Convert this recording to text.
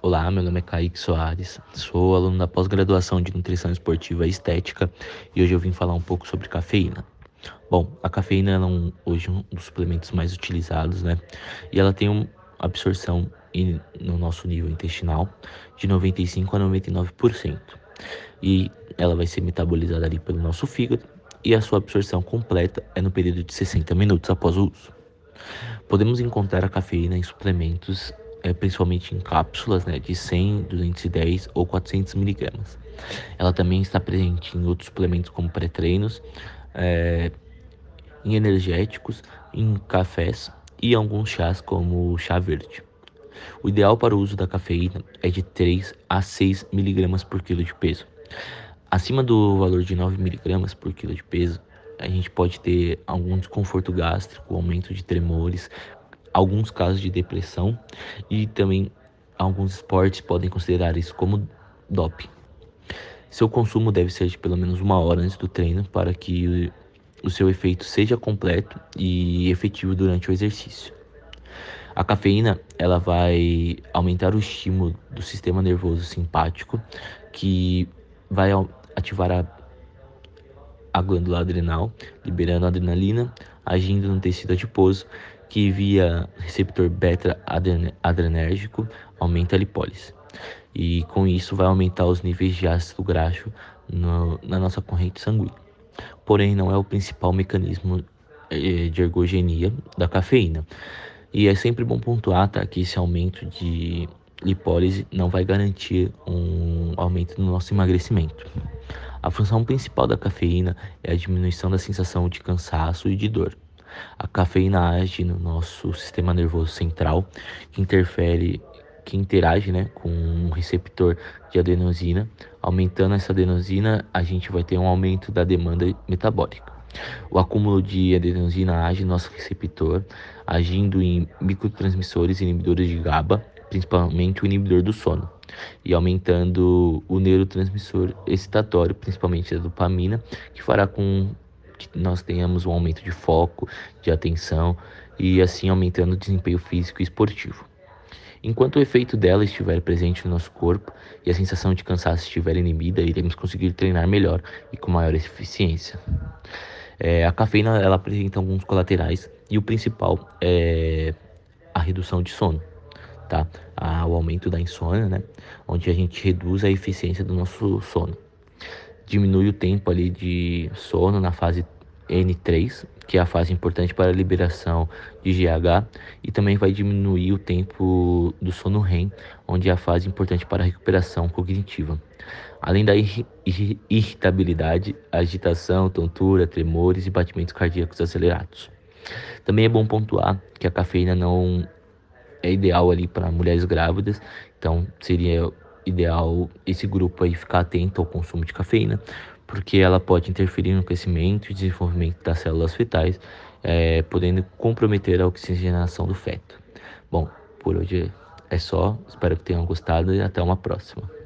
Olá, meu nome é Kaique Soares, sou aluno da pós-graduação de Nutrição Esportiva e Estética e hoje eu vim falar um pouco sobre cafeína. Bom, a cafeína é um, hoje um dos suplementos mais utilizados, né? E ela tem uma absorção no nosso nível intestinal de 95 a 99%. E ela vai ser metabolizada ali pelo nosso fígado e a sua absorção completa é no período de 60 minutos após o uso. Podemos encontrar a cafeína em suplementos, é, principalmente em cápsulas né, de 100, 210 ou 400 miligramas. Ela também está presente em outros suplementos como pré-treinos, é, em energéticos, em cafés e alguns chás como chá verde. O ideal para o uso da cafeína é de 3 a 6 miligramas por quilo de peso. Acima do valor de 9 miligramas por quilo de peso, a gente pode ter algum desconforto gástrico, aumento de tremores, alguns casos de depressão e também alguns esportes podem considerar isso como doping. Seu consumo deve ser de pelo menos uma hora antes do treino para que o seu efeito seja completo e efetivo durante o exercício. A cafeína ela vai aumentar o estímulo do sistema nervoso simpático, que vai ativar a a glândula adrenal, liberando adrenalina, agindo no tecido adiposo, que via receptor beta-adrenérgico aumenta a lipólise. E com isso vai aumentar os níveis de ácido graxo no, na nossa corrente sanguínea. Porém, não é o principal mecanismo eh, de ergogenia da cafeína. E é sempre bom pontuar tá, que esse aumento de lipólise não vai garantir um aumento no nosso emagrecimento. A função principal da cafeína é a diminuição da sensação de cansaço e de dor. A cafeína age no nosso sistema nervoso central, que interfere, que interage né, com um receptor de adenosina. Aumentando essa adenosina, a gente vai ter um aumento da demanda metabólica. O acúmulo de adenosina age no nosso receptor, agindo em microtransmissores inibidores de GABA, principalmente o inibidor do sono, e aumentando o neurotransmissor excitatório, principalmente a dopamina, que fará com que nós tenhamos um aumento de foco, de atenção e assim aumentando o desempenho físico e esportivo. Enquanto o efeito dela estiver presente no nosso corpo e a sensação de cansaço estiver inibida, iremos conseguir treinar melhor e com maior eficiência. É, a cafeína ela apresenta alguns colaterais e o principal é a redução de sono tá? o aumento da insônia, né? Onde a gente reduz a eficiência do nosso sono. Diminui o tempo ali de sono na fase N3, que é a fase importante para a liberação de GH, e também vai diminuir o tempo do sono REM, onde é a fase importante para a recuperação cognitiva. Além da irritabilidade, agitação, tontura, tremores e batimentos cardíacos acelerados. Também é bom pontuar que a cafeína não é ideal ali para mulheres grávidas, então seria ideal esse grupo aí ficar atento ao consumo de cafeína, porque ela pode interferir no crescimento e desenvolvimento das células fetais, é, podendo comprometer a oxigenação do feto. Bom, por hoje é só, espero que tenham gostado e até uma próxima.